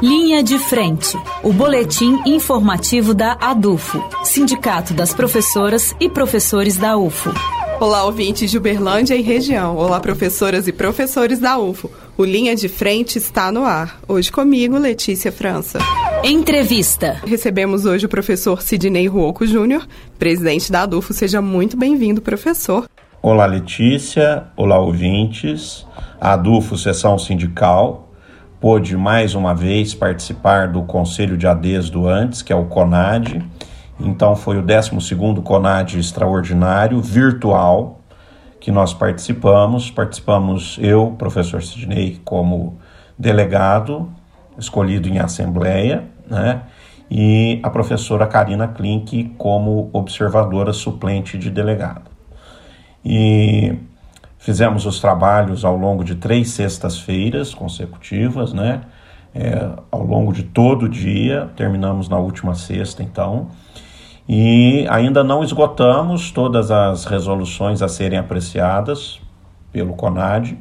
Linha de Frente, o boletim informativo da ADUFO, Sindicato das Professoras e Professores da UFO. Olá, ouvintes de Uberlândia e região. Olá, professoras e professores da UFO. O Linha de Frente está no ar. Hoje comigo, Letícia França. Entrevista. Recebemos hoje o professor Sidney Ruoco Júnior, presidente da ADUFO. Seja muito bem-vindo, professor. Olá, Letícia. Olá, ouvintes. A ADUFO, Sessão Sindical, pôde mais uma vez participar do Conselho de ADES do antes, que é o CONAD. Então foi o 12º CONAD extraordinário, virtual, que nós participamos. Participamos eu, professor Sidney, como delegado, escolhido em assembleia, né? e a professora Karina Klink como observadora suplente de delegado. E Fizemos os trabalhos ao longo de três sextas-feiras consecutivas, né? É, ao longo de todo o dia, terminamos na última sexta, então. E ainda não esgotamos todas as resoluções a serem apreciadas pelo CONAD.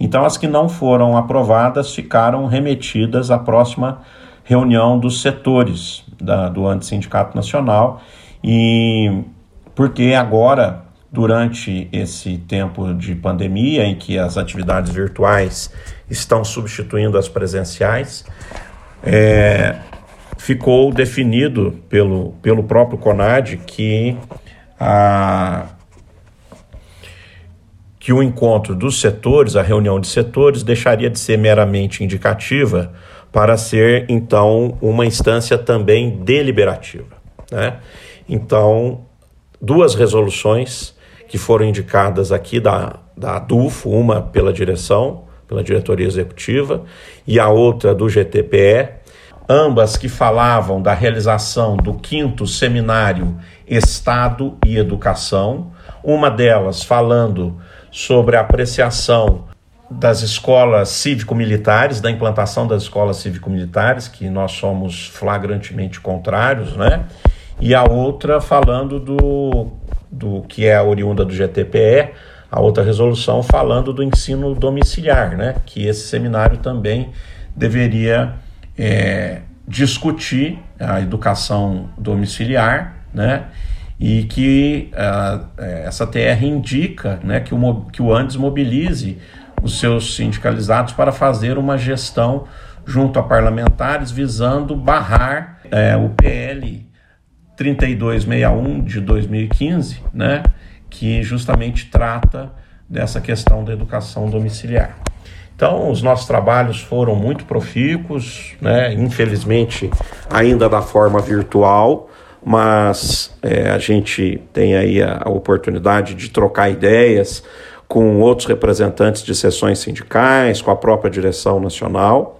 Então, as que não foram aprovadas ficaram remetidas à próxima reunião dos setores da, do Antissindicato Nacional. E porque agora durante esse tempo de pandemia, em que as atividades virtuais estão substituindo as presenciais, é, ficou definido pelo, pelo próprio CONAD que, a, que o encontro dos setores, a reunião de setores, deixaria de ser meramente indicativa para ser, então, uma instância também deliberativa. Né? Então, duas resoluções que foram indicadas aqui da, da ADUFO, uma pela direção, pela diretoria executiva, e a outra do GTPE, ambas que falavam da realização do quinto seminário Estado e Educação, uma delas falando sobre a apreciação das escolas cívico-militares, da implantação das escolas cívico-militares, que nós somos flagrantemente contrários, né? E a outra falando do do que é a oriunda do GTPE, a outra resolução falando do ensino domiciliar, né? que esse seminário também deveria é, discutir a educação domiciliar, né? e que uh, essa TR indica né, que, o, que o Andes mobilize os seus sindicalizados para fazer uma gestão junto a parlamentares visando barrar é, o PL 3261 de 2015, né, que justamente trata dessa questão da educação domiciliar. Então, os nossos trabalhos foram muito profícuos, né, infelizmente ainda da forma virtual, mas é, a gente tem aí a, a oportunidade de trocar ideias com outros representantes de sessões sindicais, com a própria direção nacional.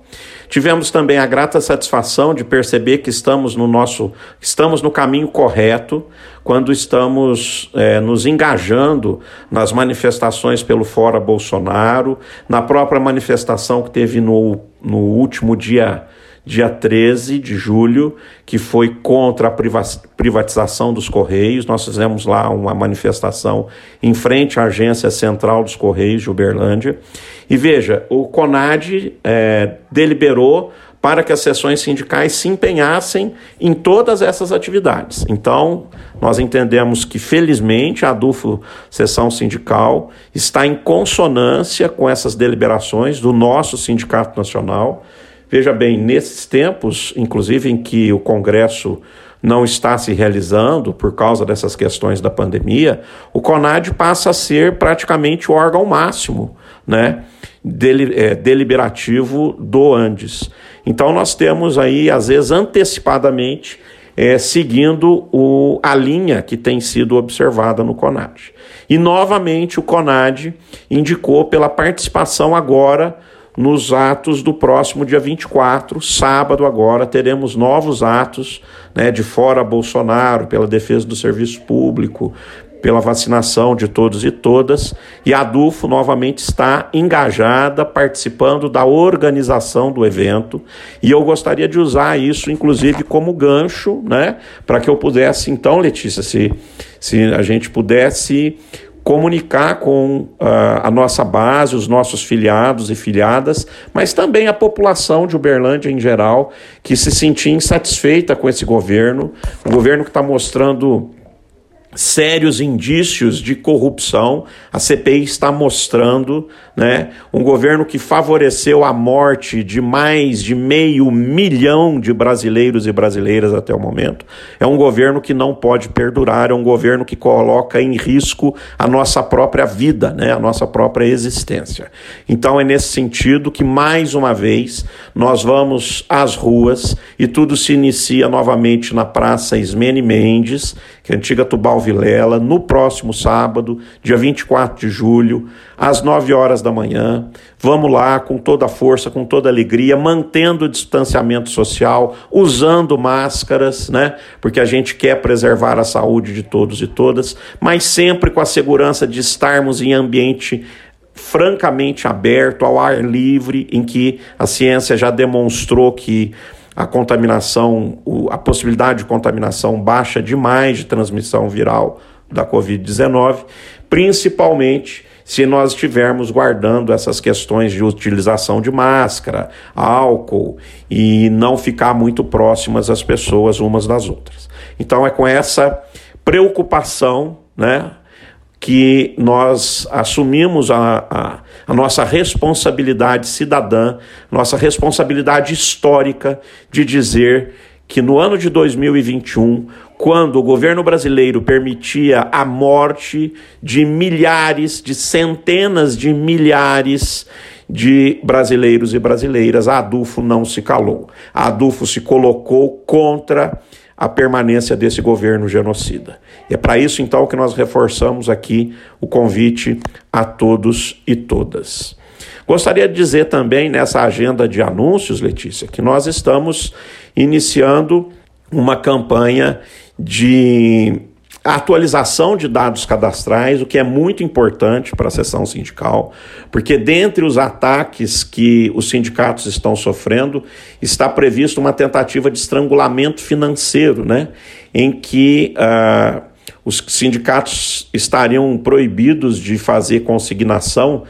Tivemos também a grata satisfação de perceber que estamos no nosso, estamos no caminho correto quando estamos é, nos engajando nas manifestações pelo Fora Bolsonaro, na própria manifestação que teve no, no último dia dia 13 de julho, que foi contra a privatização dos Correios. Nós fizemos lá uma manifestação em frente à Agência Central dos Correios de Uberlândia. E veja, o CONAD é, deliberou para que as sessões sindicais se empenhassem em todas essas atividades. Então, nós entendemos que, felizmente, a DUFO Sessão Sindical está em consonância com essas deliberações do nosso Sindicato Nacional. Veja bem, nesses tempos, inclusive em que o Congresso não está se realizando por causa dessas questões da pandemia, o CONAD passa a ser praticamente o órgão máximo né, é, deliberativo do Andes. Então nós temos aí, às vezes, antecipadamente, é, seguindo o, a linha que tem sido observada no CONAD. E novamente o CONAD indicou pela participação agora nos atos do próximo dia 24, sábado agora, teremos novos atos né, de fora Bolsonaro, pela defesa do serviço público, pela vacinação de todos e todas, e a DUFO novamente está engajada, participando da organização do evento, e eu gostaria de usar isso, inclusive, como gancho, né, para que eu pudesse, então, Letícia, se, se a gente pudesse comunicar com uh, a nossa base, os nossos filiados e filiadas, mas também a população de Uberlândia em geral, que se sentia insatisfeita com esse governo, um governo que está mostrando sérios indícios de corrupção. A CPI está mostrando né, um governo que favoreceu a morte de mais de meio milhão de brasileiros e brasileiras até o momento. É um governo que não pode perdurar, é um governo que coloca em risco a nossa própria vida, né, a nossa própria existência. Então é nesse sentido que, mais uma vez, nós vamos às ruas e tudo se inicia novamente na Praça Ismene Mendes, que é antiga Tubal Vilela, no próximo sábado, dia 24 de julho, às 9 horas da manhã. Vamos lá com toda a força, com toda a alegria, mantendo o distanciamento social, usando máscaras, né? Porque a gente quer preservar a saúde de todos e todas, mas sempre com a segurança de estarmos em ambiente francamente aberto, ao ar livre, em que a ciência já demonstrou que a contaminação, a possibilidade de contaminação baixa demais de transmissão viral da Covid-19, principalmente se nós estivermos guardando essas questões de utilização de máscara, álcool e não ficar muito próximas as pessoas umas das outras. Então é com essa preocupação, né, que nós assumimos a, a, a, nossa responsabilidade cidadã, nossa responsabilidade histórica de dizer que no ano de 2021, quando o governo brasileiro permitia a morte de milhares, de centenas de milhares de brasileiros e brasileiras, a Adufo não se calou. A Adufo se colocou contra a permanência desse governo genocida. E é para isso, então, que nós reforçamos aqui o convite a todos e todas. Gostaria de dizer também nessa agenda de anúncios, Letícia, que nós estamos iniciando uma campanha de a atualização de dados cadastrais, o que é muito importante para a sessão sindical, porque dentre os ataques que os sindicatos estão sofrendo, está previsto uma tentativa de estrangulamento financeiro, né? em que uh, os sindicatos estariam proibidos de fazer consignação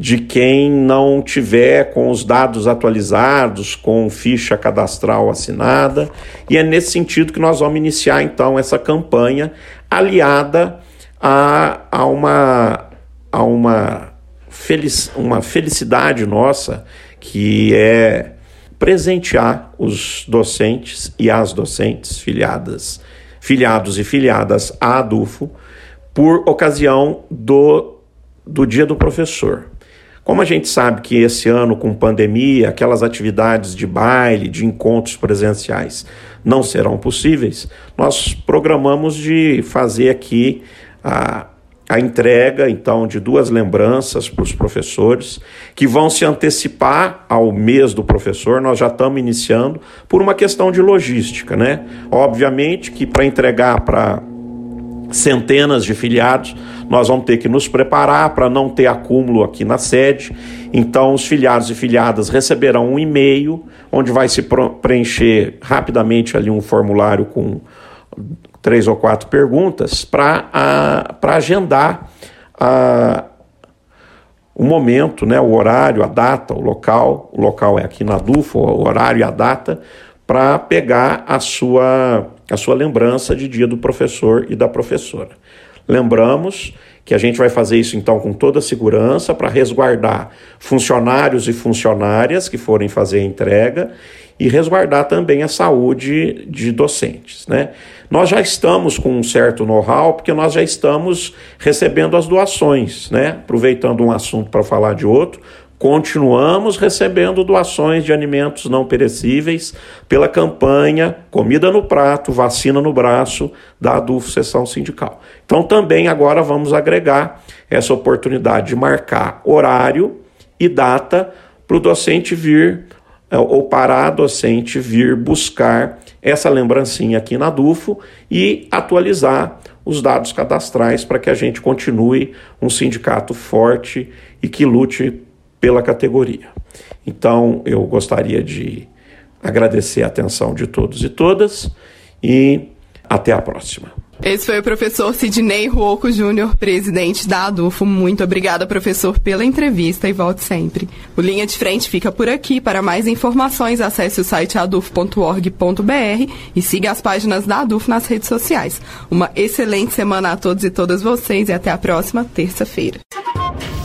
de quem não tiver com os dados atualizados, com ficha cadastral assinada, e é nesse sentido que nós vamos iniciar então essa campanha aliada a, a uma, a uma, felic, uma felicidade nossa que é presentear os docentes e as docentes filiadas, filiados e filiadas à ADUFO por ocasião do, do Dia do Professor. Como a gente sabe que esse ano, com pandemia, aquelas atividades de baile, de encontros presenciais não serão possíveis, nós programamos de fazer aqui a, a entrega, então, de duas lembranças para os professores, que vão se antecipar ao mês do professor, nós já estamos iniciando, por uma questão de logística, né? Obviamente que para entregar para centenas de filiados, nós vamos ter que nos preparar para não ter acúmulo aqui na sede. Então, os filiados e filiadas receberão um e-mail onde vai se preencher rapidamente ali um formulário com três ou quatro perguntas para agendar a, o momento, né, o horário, a data, o local. O local é aqui na DUFO, o horário e a data para pegar a sua, a sua lembrança de dia do professor e da professora. Lembramos que a gente vai fazer isso então com toda segurança para resguardar funcionários e funcionárias que forem fazer a entrega e resguardar também a saúde de docentes. Né? Nós já estamos com um certo know-how, porque nós já estamos recebendo as doações, né? aproveitando um assunto para falar de outro, continuamos recebendo doações de alimentos não perecíveis pela campanha Comida no Prato, Vacina no Braço da ADUF Sessão Sindical. Então também agora vamos agregar essa oportunidade de marcar horário e data para o docente vir é, ou para a docente vir buscar essa lembrancinha aqui na DUFO e atualizar os dados cadastrais para que a gente continue um sindicato forte e que lute pela categoria. Então, eu gostaria de agradecer a atenção de todos e todas e até a próxima. Esse foi o professor Sidney Ruoco Júnior, presidente da ADUFO. Muito obrigada, professor, pela entrevista e volte sempre. O Linha de Frente fica por aqui. Para mais informações, acesse o site adufo.org.br e siga as páginas da ADUFO nas redes sociais. Uma excelente semana a todos e todas vocês e até a próxima terça-feira.